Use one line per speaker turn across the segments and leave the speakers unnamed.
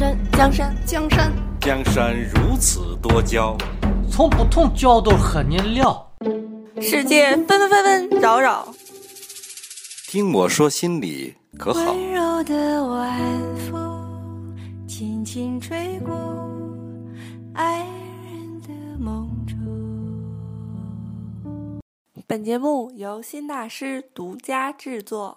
山，江山，
江山，
江山如此多娇，
从不同角度和你聊。
世界纷纷纷纷扰扰，
听我说心里可好？
温柔的晚风轻轻吹过爱人的梦中。
本节目由新大师独家制作。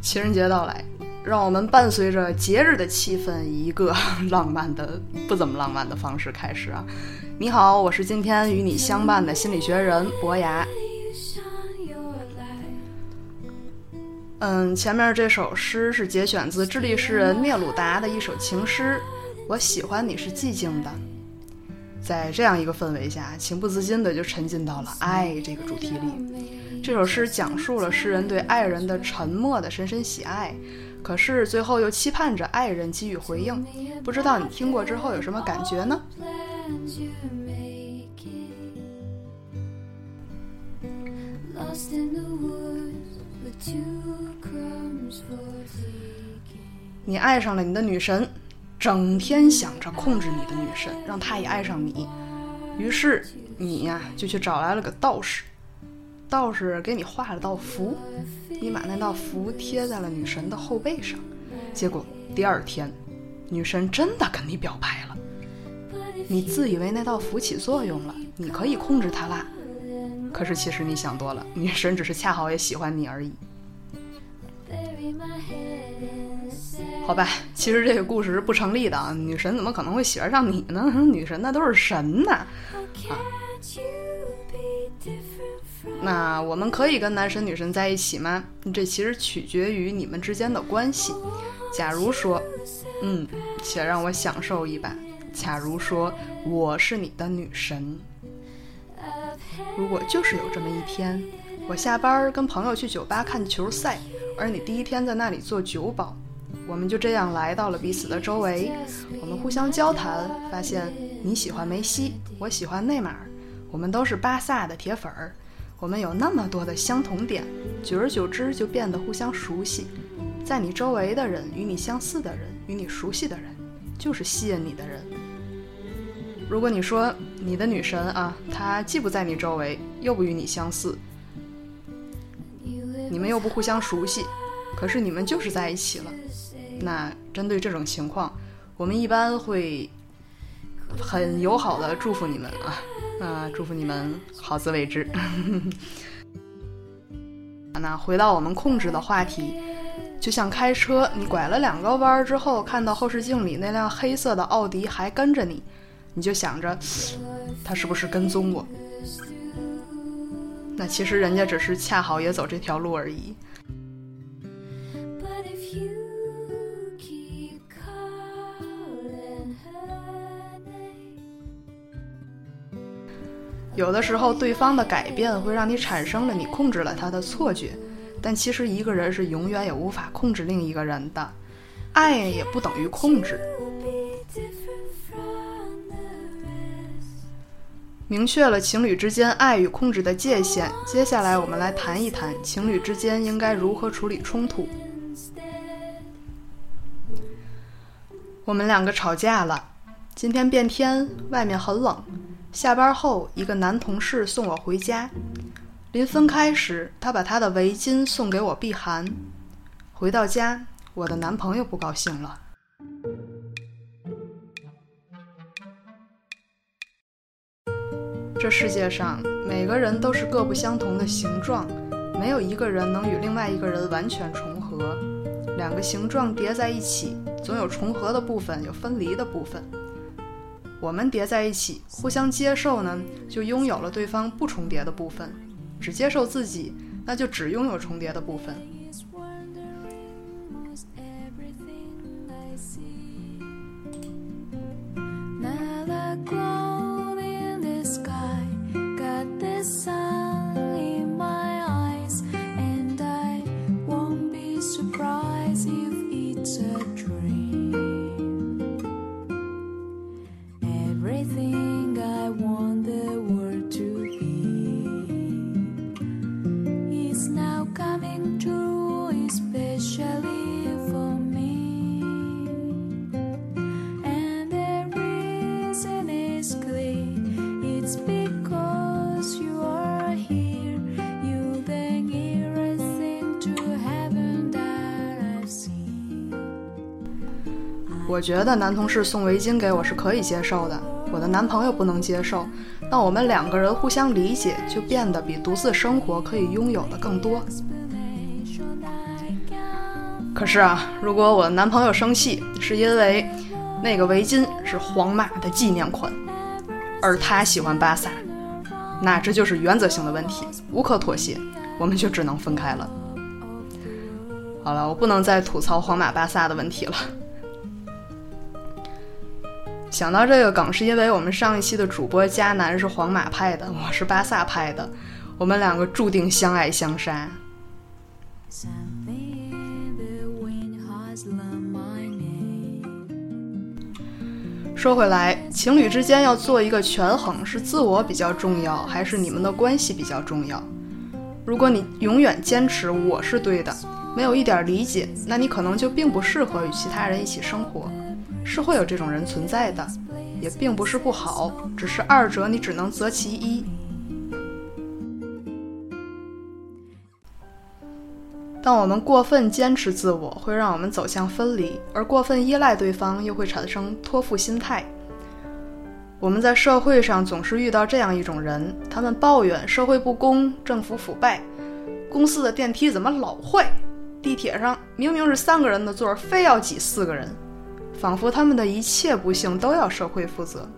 情人节到来，让我们伴随着节日的气氛，以一个浪漫的不怎么浪漫的方式开始啊！你好，我是今天与你相伴的心理学人博雅。嗯，前面这首诗是节选自智利诗人聂鲁达的一首情诗。我喜欢你是寂静的，在这样一个氛围下，情不自禁的就沉浸到了爱这个主题里。这首诗讲述了诗人对爱人的沉默的深深喜爱，可是最后又期盼着爱人给予回应。不知道你听过之后有什么感觉呢？你爱上了你的女神，整天想着控制你的女神，让她也爱上你。于是你呀就去找来了个道士，道士给你画了道符，你把那道符贴在了女神的后背上。结果第二天，女神真的跟你表白了。你自以为那道符起作用了，你可以控制她啦。可是其实你想多了，女神只是恰好也喜欢你而已。好吧，其实这个故事是不成立的啊！女神怎么可能会喜欢上你呢？女神那都是神呐！啊，那我们可以跟男神女神在一起吗？这其实取决于你们之间的关系。假如说，嗯，且让我享受一把。假如说我是你的女神，如果就是有这么一天，我下班跟朋友去酒吧看球赛，而你第一天在那里做酒保。我们就这样来到了彼此的周围，我们互相交谈，发现你喜欢梅西，我喜欢内马尔，我们都是巴萨的铁粉儿，我们有那么多的相同点，久而久之就变得互相熟悉。在你周围的人，与你相似的人，与你熟悉的人，就是吸引你的人。如果你说你的女神啊，她既不在你周围，又不与你相似，你们又不互相熟悉，可是你们就是在一起了。那针对这种情况，我们一般会很友好的祝福你们啊，啊，祝福你们好自为之。那回到我们控制的话题，就像开车，你拐了两个弯之后，看到后视镜里那辆黑色的奥迪还跟着你，你就想着他是不是跟踪我？那其实人家只是恰好也走这条路而已。有的时候，对方的改变会让你产生了你控制了他的错觉，但其实一个人是永远也无法控制另一个人的，爱也不等于控制。明确了情侣之间爱与控制的界限，接下来我们来谈一谈情侣之间应该如何处理冲突。我们两个吵架了，今天变天，外面很冷。下班后，一个男同事送我回家。临分开时，他把他的围巾送给我避寒。回到家，我的男朋友不高兴了。这世界上每个人都是各不相同的形状，没有一个人能与另外一个人完全重合。两个形状叠在一起，总有重合的部分，有分离的部分。我们叠在一起，互相接受呢，就拥有了对方不重叠的部分；只接受自己，那就只拥有重叠的部分。我觉得男同事送围巾给我是可以接受的，我的男朋友不能接受。那我们两个人互相理解，就变得比独自生活可以拥有的更多。可是啊，如果我的男朋友生气，是因为那个围巾是皇马的纪念款，而他喜欢巴萨，那这就是原则性的问题，无可妥协，我们就只能分开了。好了，我不能再吐槽皇马巴萨的问题了。想到这个梗，是因为我们上一期的主播迦南是皇马派的，我是巴萨派的，我们两个注定相爱相杀。说回来，情侣之间要做一个权衡，是自我比较重要，还是你们的关系比较重要？如果你永远坚持我是对的，没有一点理解，那你可能就并不适合与其他人一起生活。是会有这种人存在的，也并不是不好，只是二者你只能择其一。当我们过分坚持自我，会让我们走向分离；而过分依赖对方，又会产生托付心态。我们在社会上总是遇到这样一种人，他们抱怨社会不公、政府腐败、公司的电梯怎么老坏，地铁上明明是三个人的座，非要挤四个人。仿佛他们的一切不幸都要社会负责。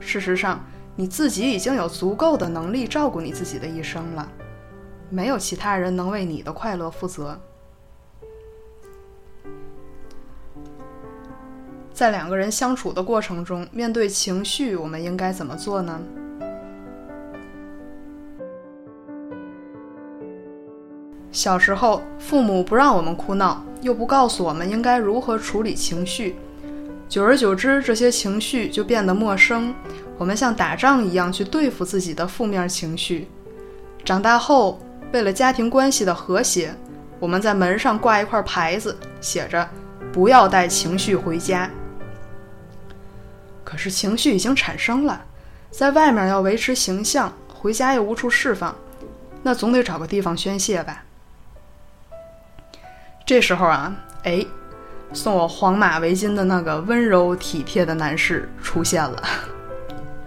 事实上，你自己已经有足够的能力照顾你自己的一生了，没有其他人能为你的快乐负责。在两个人相处的过程中，面对情绪，我们应该怎么做呢？小时候，父母不让我们哭闹。又不告诉我们应该如何处理情绪，久而久之，这些情绪就变得陌生。我们像打仗一样去对付自己的负面情绪。长大后，为了家庭关系的和谐，我们在门上挂一块牌子，写着“不要带情绪回家”。可是情绪已经产生了，在外面要维持形象，回家又无处释放，那总得找个地方宣泄吧。这时候啊，哎，送我黄马围巾的那个温柔体贴的男士出现了。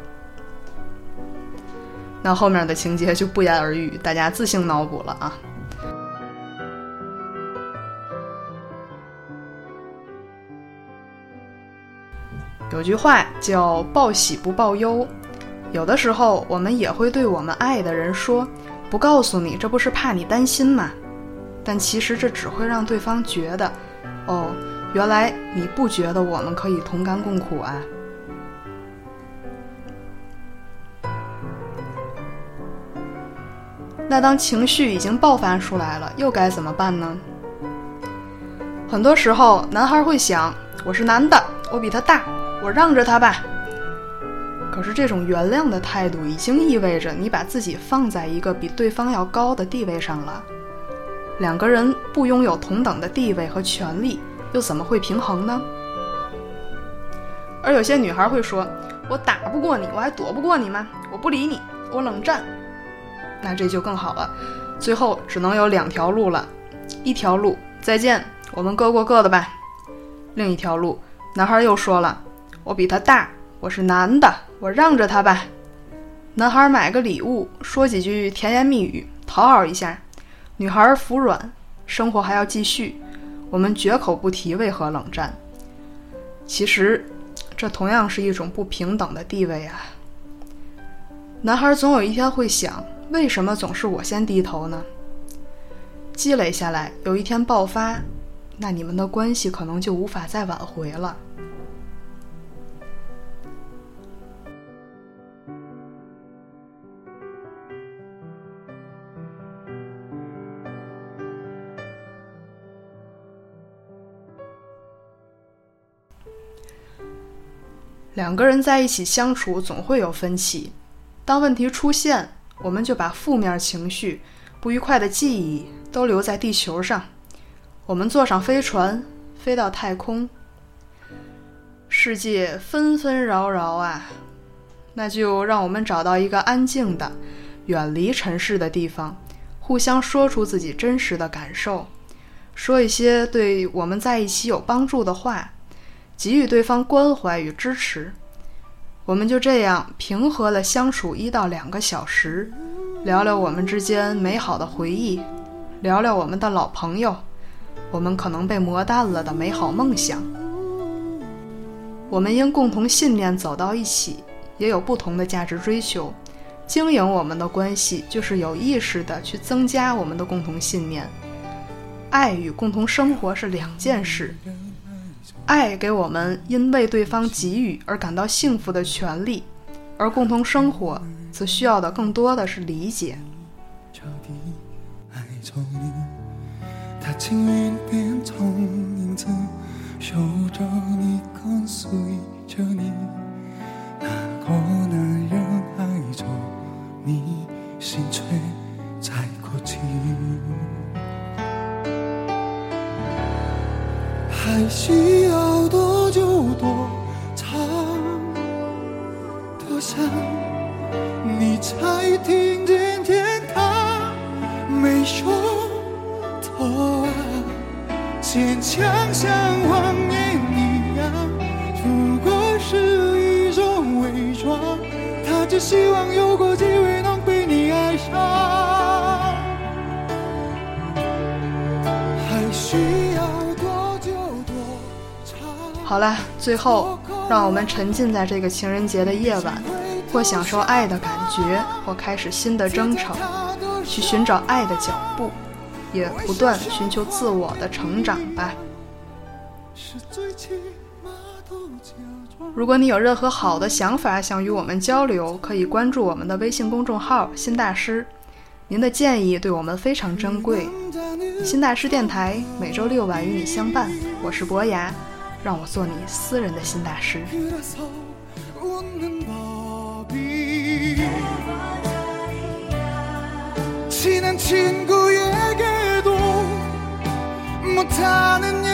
那后面的情节就不言而喻，大家自行脑补了啊。有句话叫“报喜不报忧”，有的时候我们也会对我们爱的人说：“不告诉你，这不是怕你担心吗？”但其实这只会让对方觉得，哦，原来你不觉得我们可以同甘共苦啊。那当情绪已经爆发出来了，又该怎么办呢？很多时候，男孩会想：我是男的，我比他大，我让着他吧。可是这种原谅的态度，已经意味着你把自己放在一个比对方要高的地位上了。两个人不拥有同等的地位和权利，又怎么会平衡呢？而有些女孩会说：“我打不过你，我还躲不过你吗？我不理你，我冷战。”那这就更好了，最后只能有两条路了：一条路再见，我们各过各的吧；另一条路，男孩又说了：“我比他大，我是男的，我让着他吧。”男孩买个礼物，说几句甜言蜜语，讨好一下，女孩服软，生活还要继续。我们绝口不提为何冷战。其实，这同样是一种不平等的地位啊。男孩总有一天会想：为什么总是我先低头呢？积累下来，有一天爆发，那你们的关系可能就无法再挽回了。两个人在一起相处，总会有分歧。当问题出现，我们就把负面情绪、不愉快的记忆都留在地球上。我们坐上飞船，飞到太空。世界纷纷扰扰啊，那就让我们找到一个安静的、远离尘世的地方，互相说出自己真实的感受，说一些对我们在一起有帮助的话。给予对方关怀与支持，我们就这样平和的相处一到两个小时，聊聊我们之间美好的回忆，聊聊我们的老朋友，我们可能被磨淡了的美好梦想。我们因共同信念走到一起，也有不同的价值追求。经营我们的关系，就是有意识的去增加我们的共同信念。爱与共同生活是两件事。爱给我们因为对方给予而感到幸福的权利，而共同生活则需要的更多的是理解。
多深，你才听见天堂没说透啊？坚强像谎言一样，不过是一种伪装。他只希望有过机会能被你爱上，还需要多久多长。
好了，最后让我们沉浸在这个情人节的夜晚，或享受爱的感觉，或开始新的征程，去寻找爱的脚步，也不断寻求自我的成长吧。如果你有任何好的想法想与我们交流，可以关注我们的微信公众号“新大师”，您的建议对我们非常珍贵。新大师电台每周六晚与你相伴，我是博雅。让我做你私人的新大师。
친한 친구에게도 못하는